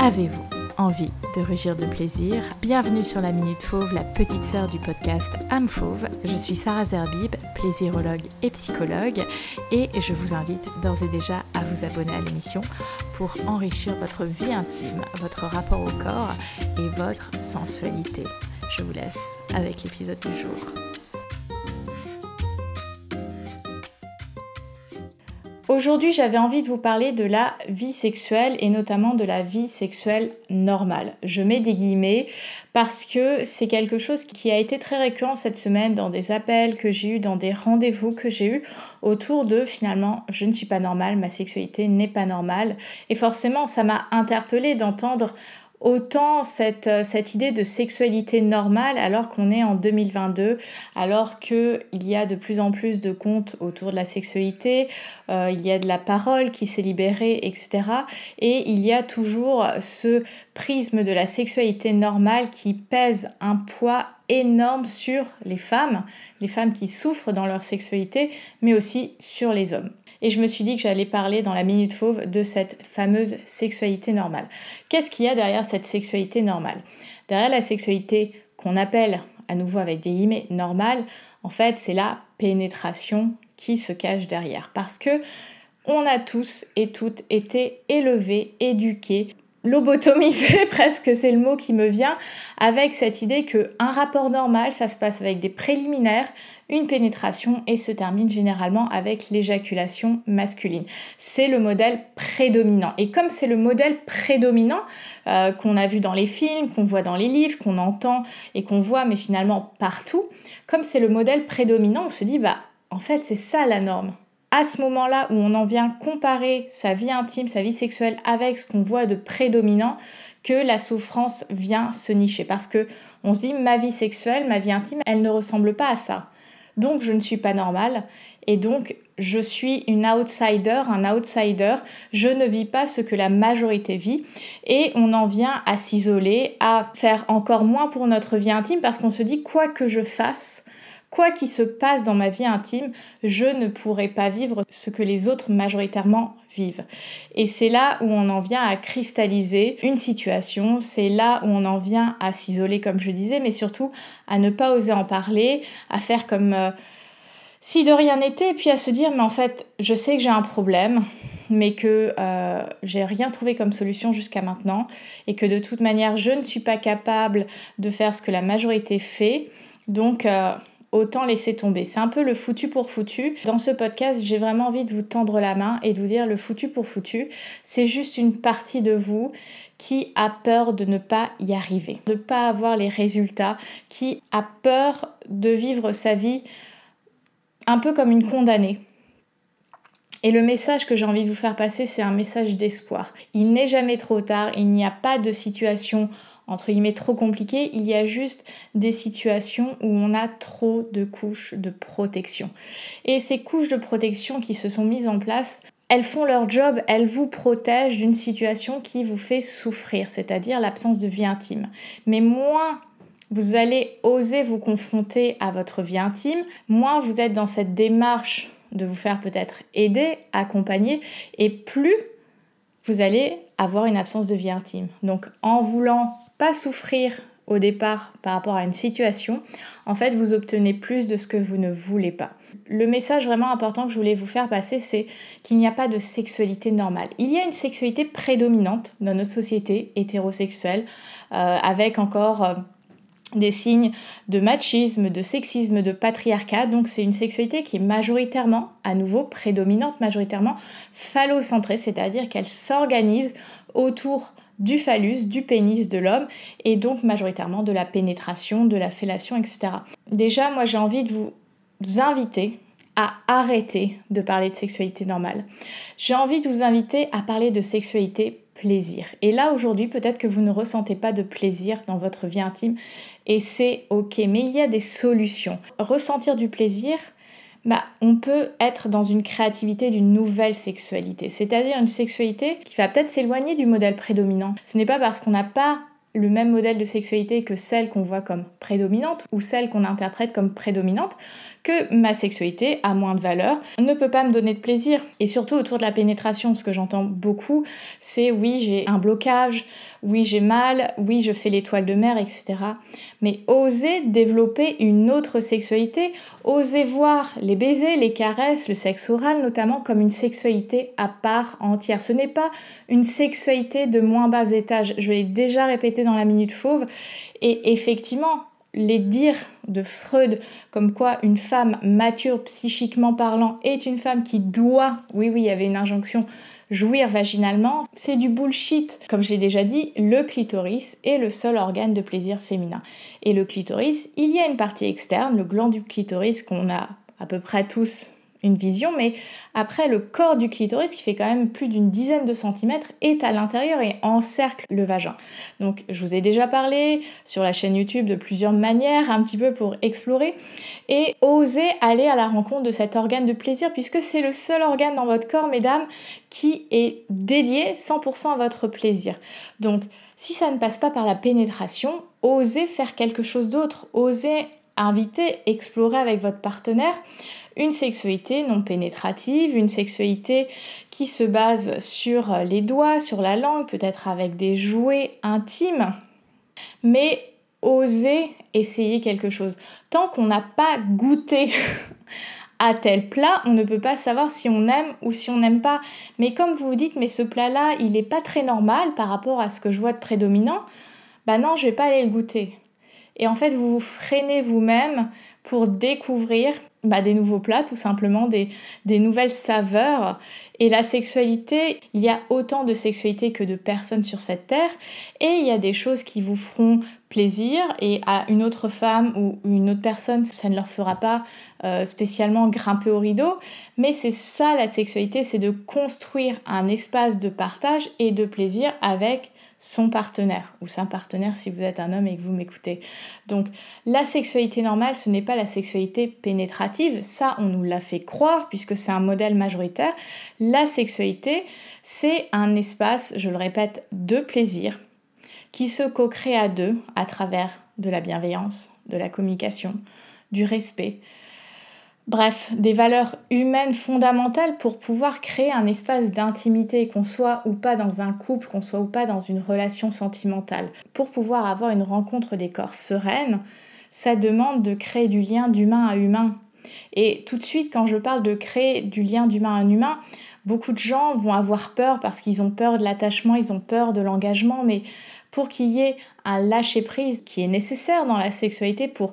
Avez-vous envie de rugir de plaisir? Bienvenue sur la Minute Fauve, la petite sœur du podcast Âme Fauve. Je suis Sarah Zerbib, plaisirologue et psychologue, et je vous invite d'ores et déjà à vous abonner à l'émission pour enrichir votre vie intime, votre rapport au corps et votre sensualité. Je vous laisse avec l'épisode du jour. Aujourd'hui, j'avais envie de vous parler de la vie sexuelle et notamment de la vie sexuelle normale. Je mets des guillemets parce que c'est quelque chose qui a été très récurrent cette semaine dans des appels que j'ai eu, dans des rendez-vous que j'ai eu autour de finalement je ne suis pas normale, ma sexualité n'est pas normale. Et forcément, ça m'a interpellée d'entendre autant cette, euh, cette idée de sexualité normale alors qu'on est en 2022, alors qu'il y a de plus en plus de comptes autour de la sexualité, euh, il y a de la parole qui s'est libérée, etc. Et il y a toujours ce prisme de la sexualité normale qui pèse un poids énorme sur les femmes, les femmes qui souffrent dans leur sexualité, mais aussi sur les hommes et je me suis dit que j'allais parler dans la Minute Fauve de cette fameuse sexualité normale. Qu'est-ce qu'il y a derrière cette sexualité normale? Derrière la sexualité qu'on appelle, à nouveau avec des guillemets, normale, en fait, c'est la pénétration qui se cache derrière. Parce que on a tous et toutes été élevés, éduqués lobotomisé presque, c'est le mot qui me vient, avec cette idée que un rapport normal, ça se passe avec des préliminaires, une pénétration et se termine généralement avec l'éjaculation masculine. C'est le modèle prédominant. Et comme c'est le modèle prédominant euh, qu'on a vu dans les films, qu'on voit dans les livres, qu'on entend et qu'on voit mais finalement partout, comme c'est le modèle prédominant, on se dit bah en fait c'est ça la norme à ce moment-là où on en vient comparer sa vie intime, sa vie sexuelle avec ce qu'on voit de prédominant, que la souffrance vient se nicher. Parce que on se dit ma vie sexuelle, ma vie intime, elle ne ressemble pas à ça. Donc je ne suis pas normale et donc je suis une outsider, un outsider, je ne vis pas ce que la majorité vit et on en vient à s'isoler, à faire encore moins pour notre vie intime parce qu'on se dit quoi que je fasse, Quoi qu'il se passe dans ma vie intime, je ne pourrai pas vivre ce que les autres majoritairement vivent. Et c'est là où on en vient à cristalliser une situation, c'est là où on en vient à s'isoler comme je disais, mais surtout à ne pas oser en parler, à faire comme euh, si de rien n'était, et puis à se dire mais en fait je sais que j'ai un problème, mais que euh, j'ai rien trouvé comme solution jusqu'à maintenant, et que de toute manière je ne suis pas capable de faire ce que la majorité fait. Donc euh, autant laisser tomber. C'est un peu le foutu pour foutu. Dans ce podcast, j'ai vraiment envie de vous tendre la main et de vous dire le foutu pour foutu, c'est juste une partie de vous qui a peur de ne pas y arriver, de ne pas avoir les résultats, qui a peur de vivre sa vie un peu comme une condamnée. Et le message que j'ai envie de vous faire passer, c'est un message d'espoir. Il n'est jamais trop tard, il n'y a pas de situation entre guillemets trop compliqué, il y a juste des situations où on a trop de couches de protection. Et ces couches de protection qui se sont mises en place, elles font leur job, elles vous protègent d'une situation qui vous fait souffrir, c'est-à-dire l'absence de vie intime. Mais moins vous allez oser vous confronter à votre vie intime, moins vous êtes dans cette démarche de vous faire peut-être aider, accompagner, et plus vous allez avoir une absence de vie intime. Donc en voulant pas souffrir au départ par rapport à une situation, en fait, vous obtenez plus de ce que vous ne voulez pas. Le message vraiment important que je voulais vous faire passer, c'est qu'il n'y a pas de sexualité normale. Il y a une sexualité prédominante dans notre société hétérosexuelle, euh, avec encore... Euh, des signes de machisme, de sexisme, de patriarcat. Donc c'est une sexualité qui est majoritairement, à nouveau prédominante, majoritairement phallocentrée, c'est-à-dire qu'elle s'organise autour du phallus, du pénis de l'homme, et donc majoritairement de la pénétration, de la fellation, etc. Déjà, moi j'ai envie de vous inviter à arrêter de parler de sexualité normale. J'ai envie de vous inviter à parler de sexualité plaisir. Et là aujourd'hui, peut-être que vous ne ressentez pas de plaisir dans votre vie intime et c'est ok, mais il y a des solutions. Ressentir du plaisir, bah, on peut être dans une créativité d'une nouvelle sexualité, c'est-à-dire une sexualité qui va peut-être s'éloigner du modèle prédominant. Ce n'est pas parce qu'on n'a pas le même modèle de sexualité que celle qu'on voit comme prédominante ou celle qu'on interprète comme prédominante, que ma sexualité a moins de valeur, ne peut pas me donner de plaisir. Et surtout autour de la pénétration, ce que j'entends beaucoup, c'est oui, j'ai un blocage, oui, j'ai mal, oui, je fais l'étoile de mer, etc. Mais oser développer une autre sexualité, oser voir les baisers, les caresses, le sexe oral notamment comme une sexualité à part entière. Ce n'est pas une sexualité de moins bas étage. Je l'ai déjà répété dans la minute fauve. Et effectivement, les dires de Freud comme quoi une femme mature psychiquement parlant est une femme qui doit, oui oui, il y avait une injonction, jouir vaginalement, c'est du bullshit. Comme j'ai déjà dit, le clitoris est le seul organe de plaisir féminin. Et le clitoris, il y a une partie externe, le gland du clitoris qu'on a à peu près tous une vision, mais après le corps du clitoris, qui fait quand même plus d'une dizaine de centimètres, est à l'intérieur et encercle le vagin. Donc je vous ai déjà parlé sur la chaîne YouTube de plusieurs manières, un petit peu pour explorer, et oser aller à la rencontre de cet organe de plaisir, puisque c'est le seul organe dans votre corps, mesdames, qui est dédié 100% à votre plaisir. Donc si ça ne passe pas par la pénétration, osez faire quelque chose d'autre, osez inviter, explorer avec votre partenaire une sexualité non pénétrative, une sexualité qui se base sur les doigts, sur la langue, peut-être avec des jouets intimes, mais oser essayer quelque chose. Tant qu'on n'a pas goûté à tel plat, on ne peut pas savoir si on aime ou si on n'aime pas. Mais comme vous vous dites, mais ce plat-là, il n'est pas très normal par rapport à ce que je vois de prédominant, bah non, je vais pas aller le goûter. Et en fait, vous vous freinez vous-même pour découvrir bah, des nouveaux plats, tout simplement, des, nouvelles saveurs. Et la sexualité, il y a autant de sexualité que de personnes sur cette terre, et il y a des choses qui vous feront plaisir, et à une autre femme ou une autre personne, ça ne leur fera pas euh, spécialement grimper au rideau, mais c'est ça la sexualité, c'est de construire un espace de partage et de plaisir avec son partenaire ou sa partenaire si vous êtes un homme et que vous m'écoutez. Donc la sexualité normale, ce n'est pas la sexualité pénétrative, ça on nous l'a fait croire puisque c'est un modèle majoritaire. La sexualité, c'est un espace, je le répète, de plaisir qui se co-crée à deux à travers de la bienveillance, de la communication, du respect, Bref, des valeurs humaines fondamentales pour pouvoir créer un espace d'intimité, qu'on soit ou pas dans un couple, qu'on soit ou pas dans une relation sentimentale. Pour pouvoir avoir une rencontre des corps sereine, ça demande de créer du lien d'humain à humain. Et tout de suite, quand je parle de créer du lien d'humain à humain, beaucoup de gens vont avoir peur parce qu'ils ont peur de l'attachement, ils ont peur de l'engagement, mais pour qu'il y ait un lâcher-prise qui est nécessaire dans la sexualité pour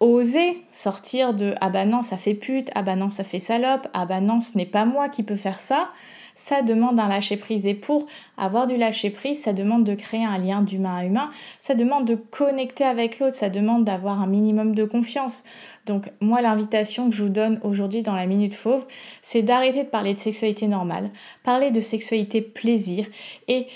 oser sortir de ah bah non ça fait pute, ah bah non ça fait salope, ah bah non ce n'est pas moi qui peux faire ça, ça demande un lâcher prise et pour avoir du lâcher prise, ça demande de créer un lien d'humain à humain, ça demande de connecter avec l'autre, ça demande d'avoir un minimum de confiance. Donc moi l'invitation que je vous donne aujourd'hui dans la minute fauve, c'est d'arrêter de parler de sexualité normale, parler de sexualité plaisir et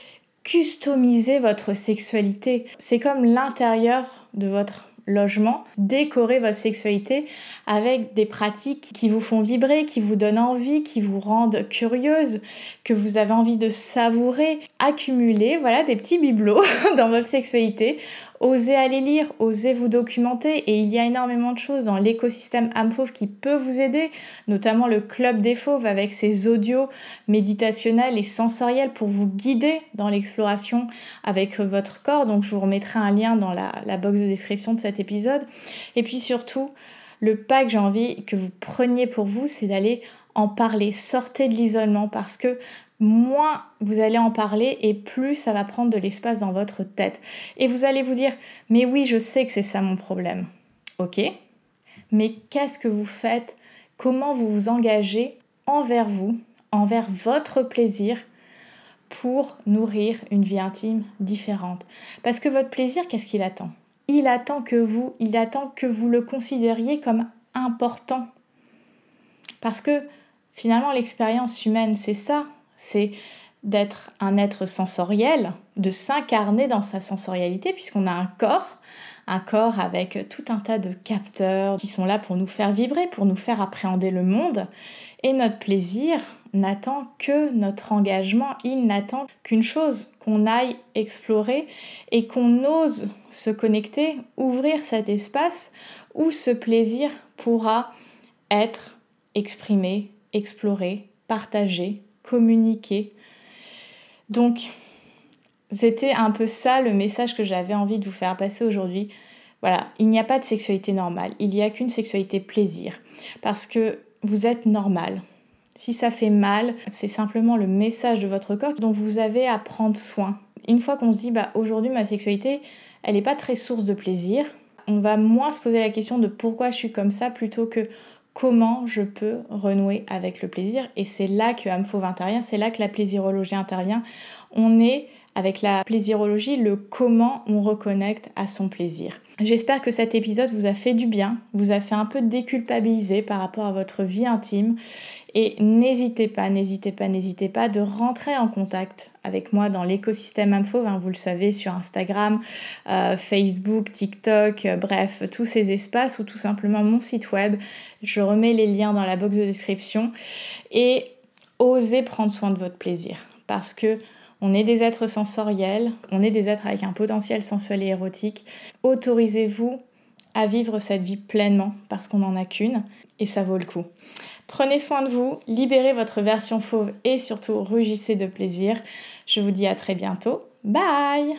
customiser votre sexualité. C'est comme l'intérieur de votre logement, décorer votre sexualité avec des pratiques qui vous font vibrer, qui vous donnent envie, qui vous rendent curieuse, que vous avez envie de savourer, accumuler, voilà, des petits bibelots dans votre sexualité. Osez aller lire, osez vous documenter et il y a énormément de choses dans l'écosystème âme qui peut vous aider, notamment le club des fauves avec ses audios méditationnels et sensoriels pour vous guider dans l'exploration avec votre corps. Donc je vous remettrai un lien dans la, la box de description de épisode. Et puis surtout, le pas que j'ai envie que vous preniez pour vous, c'est d'aller en parler. Sortez de l'isolement parce que moins vous allez en parler et plus ça va prendre de l'espace dans votre tête. Et vous allez vous dire, mais oui, je sais que c'est ça mon problème. Ok? Mais qu'est-ce que vous faites? Comment vous vous engagez envers vous, envers votre plaisir pour nourrir une vie intime différente? Parce que votre plaisir, qu'est-ce qu'il attend? Il attend que vous, il attend que vous le considériez comme important. Parce que finalement, l'expérience humaine, c'est ça, c'est d'être un être sensoriel, de s'incarner dans sa sensorialité, puisqu'on a un corps, un corps avec tout un tas de capteurs qui sont là pour nous faire vibrer, pour nous faire appréhender le monde. Et notre plaisir n'attend que notre engagement, il n'attend qu'une chose, qu'on aille explorer et qu'on ose se connecter, ouvrir cet espace où ce plaisir pourra être exprimé, exploré, partagé, communiqué. Donc, c'était un peu ça le message que j'avais envie de vous faire passer aujourd'hui. Voilà, il n'y a pas de sexualité normale, il n'y a qu'une sexualité plaisir. Parce que vous êtes normal. Si ça fait mal, c'est simplement le message de votre corps dont vous avez à prendre soin. Une fois qu'on se dit, bah aujourd'hui ma sexualité, elle n'est pas très source de plaisir, on va moins se poser la question de pourquoi je suis comme ça plutôt que comment je peux renouer avec le plaisir. Et c'est là que Amphove intervient, c'est là que la plaisirologie intervient. On est avec la plaisirologie, le comment on reconnecte à son plaisir. J'espère que cet épisode vous a fait du bien, vous a fait un peu déculpabiliser par rapport à votre vie intime. Et n'hésitez pas, n'hésitez pas, n'hésitez pas de rentrer en contact avec moi dans l'écosystème Info, hein, vous le savez, sur Instagram, euh, Facebook, TikTok, euh, bref, tous ces espaces ou tout simplement mon site web. Je remets les liens dans la box de description. Et osez prendre soin de votre plaisir. Parce que on est des êtres sensoriels, on est des êtres avec un potentiel sensuel et érotique. Autorisez-vous à vivre cette vie pleinement parce qu'on n'en a qu'une et ça vaut le coup. Prenez soin de vous, libérez votre version fauve et surtout rugissez de plaisir. Je vous dis à très bientôt. Bye